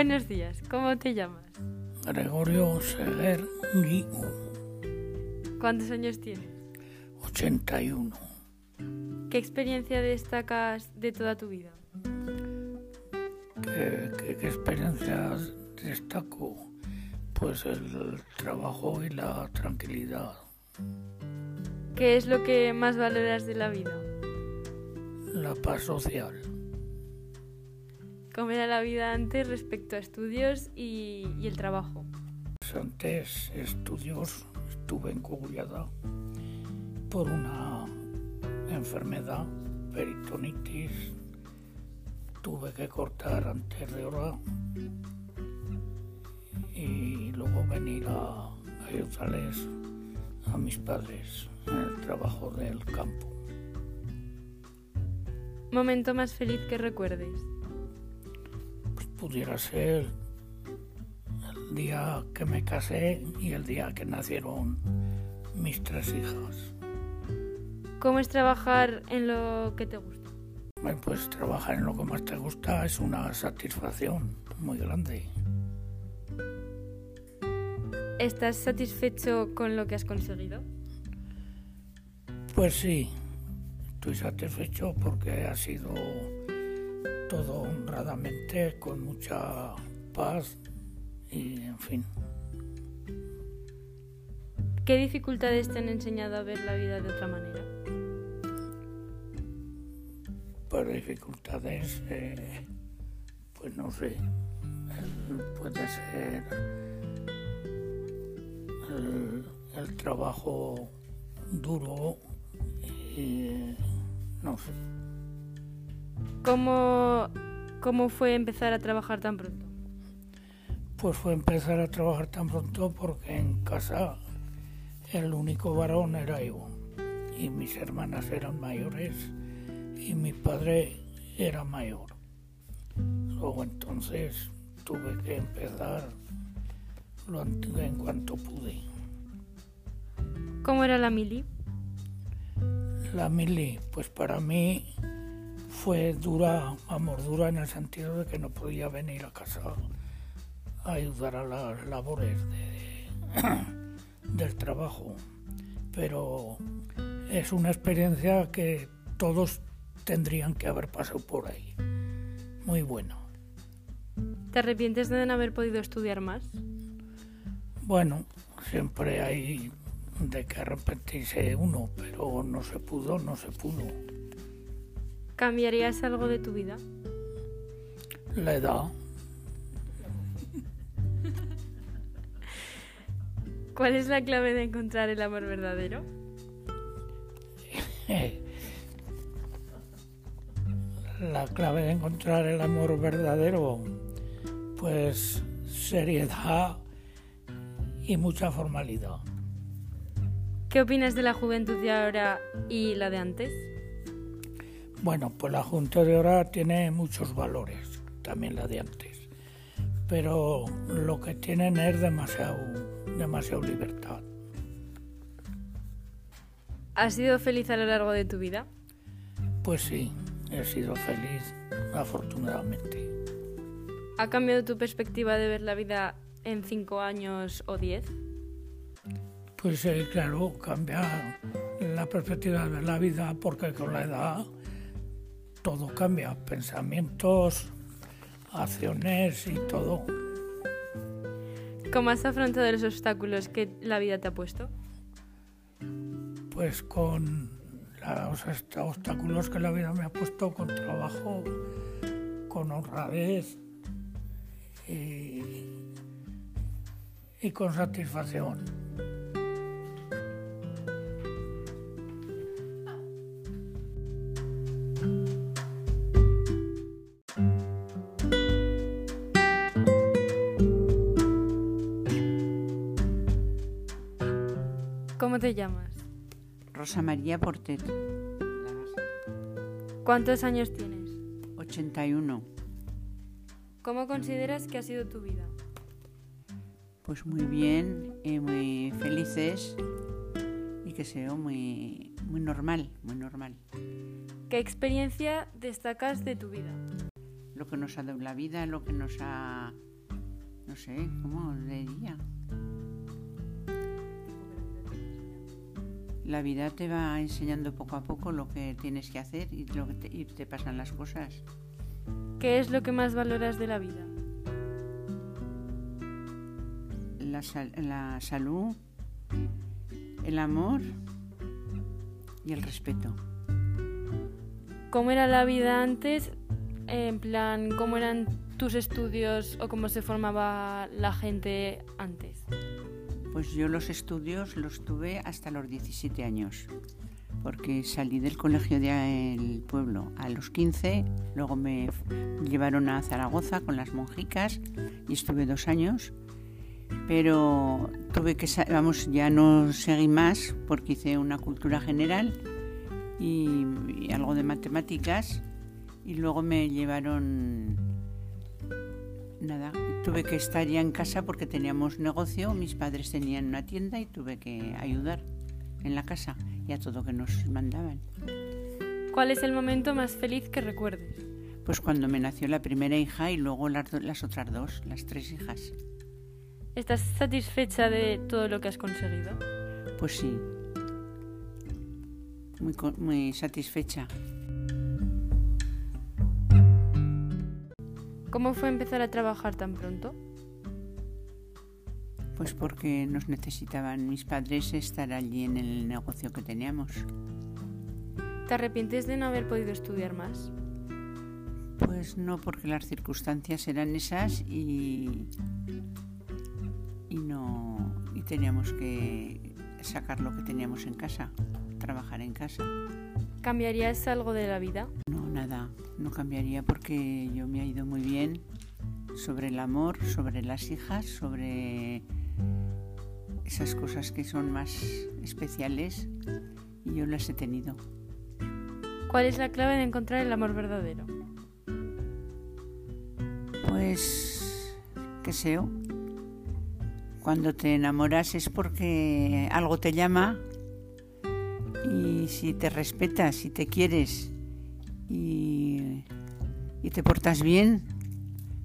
Buenos días, ¿cómo te llamas? Gregorio Seguer Guiu, ¿Cuántos años tienes? 81. ¿Qué experiencia destacas de toda tu vida? ¿Qué, qué, qué experiencias destaco? Pues el trabajo y la tranquilidad. ¿Qué es lo que más valoras de la vida? La paz social. ¿Cómo era la vida antes respecto a estudios y, y el trabajo? Antes estudios estuve encogullada por una enfermedad, peritonitis. Tuve que cortar antes de hora y luego venir a ayudarles a mis padres en el trabajo del campo. ¿Momento más feliz que recuerdes? Pudiera ser el día que me casé y el día que nacieron mis tres hijas. ¿Cómo es trabajar en lo que te gusta? Bueno, Pues trabajar en lo que más te gusta es una satisfacción muy grande. ¿Estás satisfecho con lo que has conseguido? Pues sí, estoy satisfecho porque ha sido todo honradamente, con mucha paz y en fin. ¿Qué dificultades te han enseñado a ver la vida de otra manera? Por dificultades, eh, pues no sé, puede ser el, el trabajo duro y no sé. ¿Cómo, ¿Cómo fue empezar a trabajar tan pronto? Pues fue empezar a trabajar tan pronto porque en casa el único varón era yo y mis hermanas eran mayores y mi padre era mayor. Luego entonces tuve que empezar lo en cuanto pude. ¿Cómo era la mili? La mili, pues para mí fue dura, vamos, dura en el sentido de que no podía venir a casa a ayudar a las labores de- del trabajo. Pero es una experiencia que todos tendrían que haber pasado por ahí. Muy bueno. ¿Te arrepientes de no haber podido estudiar más? Bueno, siempre hay de que arrepentirse uno, pero no se pudo, no se pudo. ¿Cambiarías algo de tu vida? La edad. ¿Cuál es la clave de encontrar el amor verdadero? La clave de encontrar el amor verdadero, pues seriedad y mucha formalidad. ¿Qué opinas de la juventud de ahora y la de antes? Bueno, pues la Junta de ahora tiene muchos valores, también la de antes, pero lo que tienen es demasiado, demasiado libertad. ¿Has sido feliz a lo largo de tu vida? Pues sí, he sido feliz, afortunadamente. ¿Ha cambiado tu perspectiva de ver la vida en cinco años o diez? Pues eh, claro, cambia la perspectiva de la vida porque con la edad todo cambia, pensamientos, acciones y todo. ¿Cómo has afrontado los obstáculos que la vida te ha puesto? Pues con los obstáculos que la vida me ha puesto, con trabajo, con honradez y, y con satisfacción. ¿Cómo te llamas? Rosa María Portet, ¿Cuántos años tienes? 81. ¿Cómo consideras que ha sido tu vida? Pues muy bien, eh, muy felices y que sea muy, muy normal, muy normal. ¿Qué experiencia destacas de tu vida? Lo que nos ha dado la vida, lo que nos ha no sé, ¿cómo le diría? La vida te va enseñando poco a poco lo que tienes que hacer y, lo que te, y te pasan las cosas. ¿Qué es lo que más valoras de la vida? La, sal- la salud, el amor y el respeto. ¿Cómo era la vida antes? En plan, ¿cómo eran tus estudios o cómo se formaba la gente antes? Pues yo los estudios los tuve hasta los 17 años, porque salí del colegio del pueblo a los 15, luego me llevaron a Zaragoza con las monjicas y estuve dos años, pero tuve que, vamos, ya no seguí más porque hice una cultura general y, y algo de matemáticas y luego me llevaron nada, tuve que estar ya en casa porque teníamos negocio, mis padres tenían una tienda y tuve que ayudar en la casa y a todo que nos mandaban. ¿Cuál es el momento más feliz que recuerdes? Pues cuando me nació la primera hija y luego las, do- las otras dos, las tres hijas. ¿Estás satisfecha de todo lo que has conseguido? Pues sí, muy, muy satisfecha. ¿Cómo fue empezar a trabajar tan pronto? Pues porque nos necesitaban mis padres estar allí en el negocio que teníamos. ¿Te arrepientes de no haber podido estudiar más? Pues no, porque las circunstancias eran esas y, y no y teníamos que sacar lo que teníamos en casa, trabajar en casa. ¿Cambiarías algo de la vida? No, cambiaría porque yo me ha ido muy bien sobre el amor, sobre las hijas, sobre esas cosas que son más especiales y yo las he tenido. ¿Cuál es la clave de encontrar el amor verdadero? Pues, qué sé yo. Cuando te enamoras es porque algo te llama y si te respetas, si te quieres y, y te portas bien,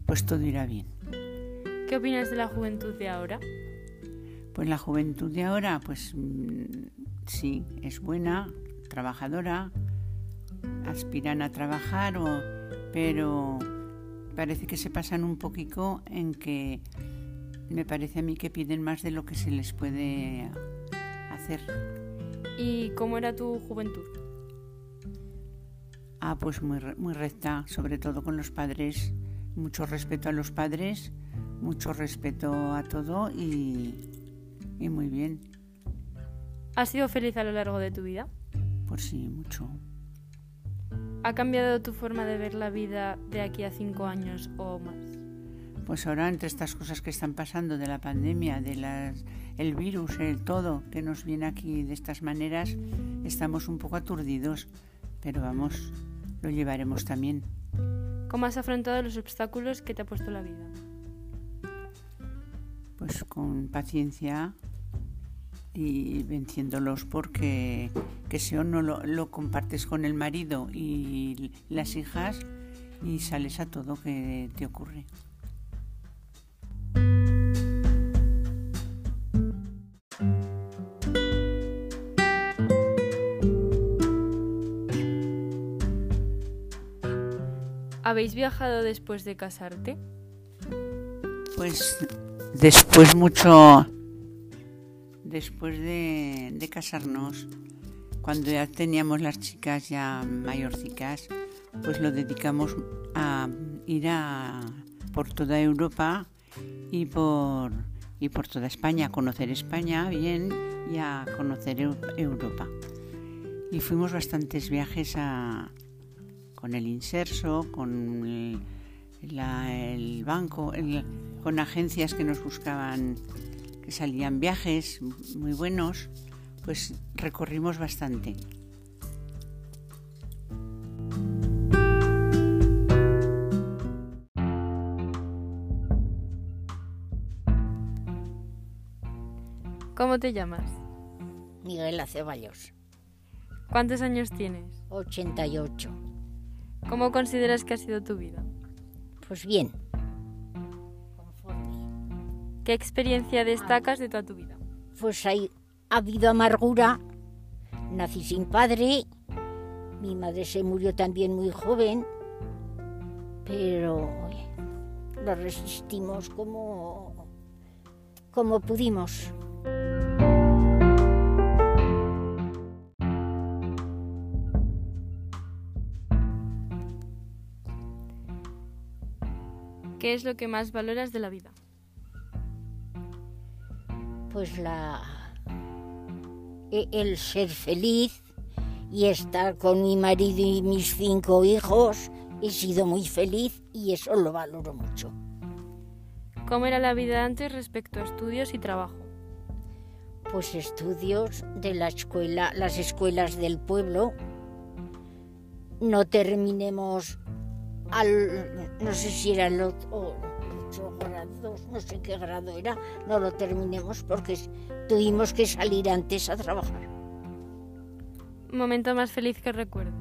pues todo irá bien. ¿Qué opinas de la juventud de ahora? Pues la juventud de ahora, pues mm, sí, es buena, trabajadora, aspiran a trabajar, o- pero parece que se pasan un poquito en que me parece a mí que piden más de lo que se les puede hacer. ¿Y cómo era tu juventud? Ah, pues muy, muy recta, sobre todo con los padres, mucho respeto a los padres, mucho respeto a todo y, y muy bien, ¿Has sido feliz a lo largo de tu vida? por sí, mucho. ¿Ha cambiado tu forma de ver la vida de aquí a cinco años o más? Pues ahora entre estas cosas que están pasando de la pandemia, de las, el virus, el todo que nos viene aquí de estas maneras, estamos un poco aturdidos, pero vamos, lo llevaremos también. ¿Cómo has afrontado los obstáculos que te ha puesto la vida? Pues con paciencia y venciéndolos porque que si o no lo, lo compartes con el marido y las hijas y sales a todo que te ocurre. ¿Habéis viajado después de casarte? Pues después mucho, después de, casarnos, cuando ya teníamos las chicas ya mayorcicas, pues lo dedicamos a ir a, por toda Europa y por, y por toda España, a conocer España bien y a conocer Eu- Europa. Y fuimos bastantes viajes a, con el inserso, con el, la- el banco, el- con agencias que nos buscaban, que salían viajes muy buenos, pues recorrimos bastante. ¿Cómo te llamas? Miguel Aceballos, ¿Cuántos años tienes? 88. ¿Cómo consideras que ha sido tu vida? Pues bien. ¿Qué experiencia destacas de toda tu vida? Pues hay, ha habido amargura. Nací sin padre. Mi madre se murió también muy joven. Pero lo resistimos como, como pudimos. ¿Qué es lo que más valoras de la vida? Pues la e- el ser feliz y estar con mi marido y mis cinco hijos. He sido muy feliz y eso lo valoro mucho. ¿Cómo era la vida antes respecto a estudios y trabajo? Pues estudios de la escuela, las escuelas del pueblo. No terminemos al, no sé si era el ot- o- ocho grados, no sé qué grado era, no lo terminemos porque tuvimos que salir antes a trabajar. ¿Momento más feliz que recuerdes?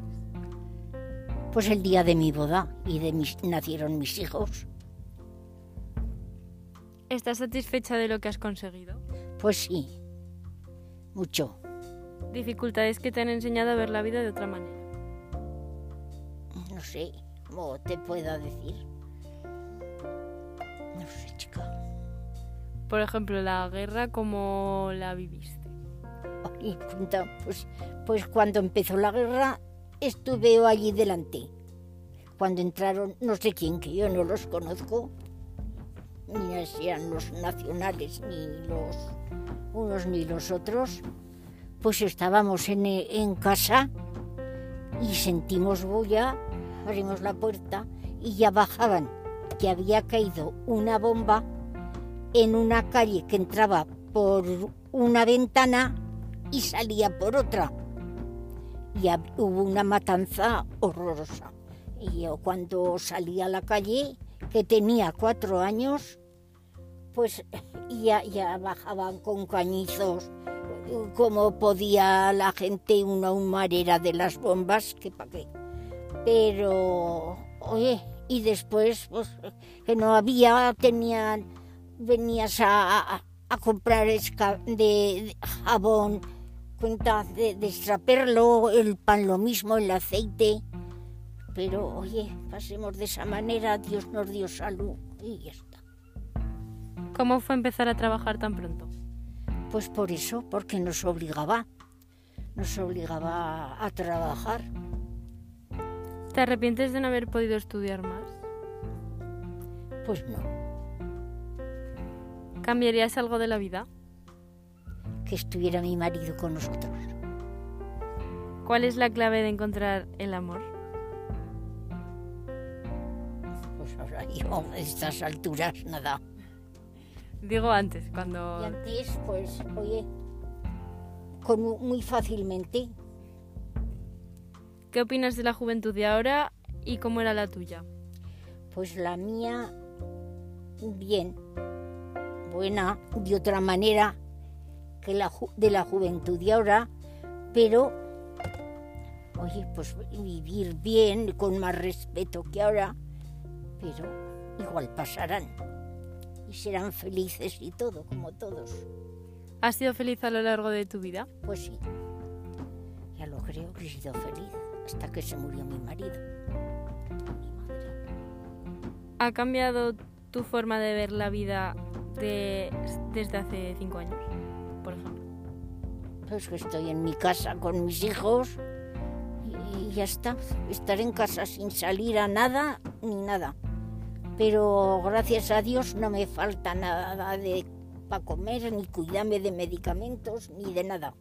Pues el día de mi boda y de mis, nacieron mis hijos. ¿Estás satisfecha de lo que has conseguido? Pues sí, mucho. ¿Dificultades que te han enseñado a ver la vida de otra manera? No sé cómo te puedo decir. No sé, chica. Por ejemplo, la guerra, ¿cómo la viviste? Y pues, pues cuando empezó la guerra estuve allí delante. Cuando entraron, no sé quién, que yo no los conozco, ni si eran los nacionales, ni los unos ni los otros, pues estábamos en, en casa y sentimos bulla, abrimos la puerta y ya bajaban, que había caído una bomba en una calle que entraba por una ventana y salía por otra. Y hubo una matanza horrorosa. Y yo cuando salí a la calle, que tenía cuatro años, pues ya, ya bajaban con cañizos, como podía la gente, una humarera de las bombas, que pa' qué. Pero, oye, y después, pues, que no había, tenían, venías a, a- a comprar esca- de, de jabón, cuenta de, de extraperlo, el pan lo mismo, el aceite. Pero, oye, pasemos de esa manera, Dios nos dio salud y ya está. ¿Cómo fue empezar a trabajar tan pronto? Pues por eso, porque nos obligaba, nos obligaba a trabajar. ¿Te arrepientes de no haber podido estudiar más? Pues no, ¿Cambiarías algo de la vida? que estuviera mi marido con nosotros. ¿Cuál es la clave de encontrar el amor? Pues ahora yo, a estas alturas, nada. Digo antes, cuando... Y antes, pues, oye, con mu- muy fácilmente, ¿Qué opinas de la juventud de ahora y cómo era la tuya? pues la mía, bien, buena, de otra manera que la de la juventud de ahora, pero, oye, pues vivir bien, con más respeto que ahora, pero igual pasarán y serán felices y todo, como todos. ¿Has sido feliz a lo largo de tu vida? Pues sí, ya lo creo que he sido feliz hasta que se murió mi marido. ¿Ha cambiado tu forma de ver la vida de- desde hace cinco años, por ejemplo? Pues que estoy en mi casa con mis hijos y ya está. Estar en casa sin salir a nada ni nada. Pero gracias a Dios no me falta nada de para comer, ni cuidarme de medicamentos, ni de nada.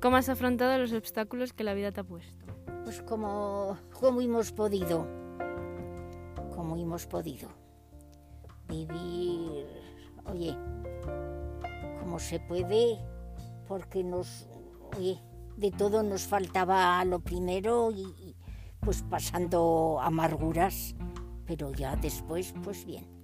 ¿Cómo has afrontado los obstáculos que la vida te ha puesto? Pues como, como hemos podido, como hemos podido vivir, oye, como se puede, porque nos, oye, de todo nos faltaba lo primero y pues pasando amarguras, pero ya después, pues bien.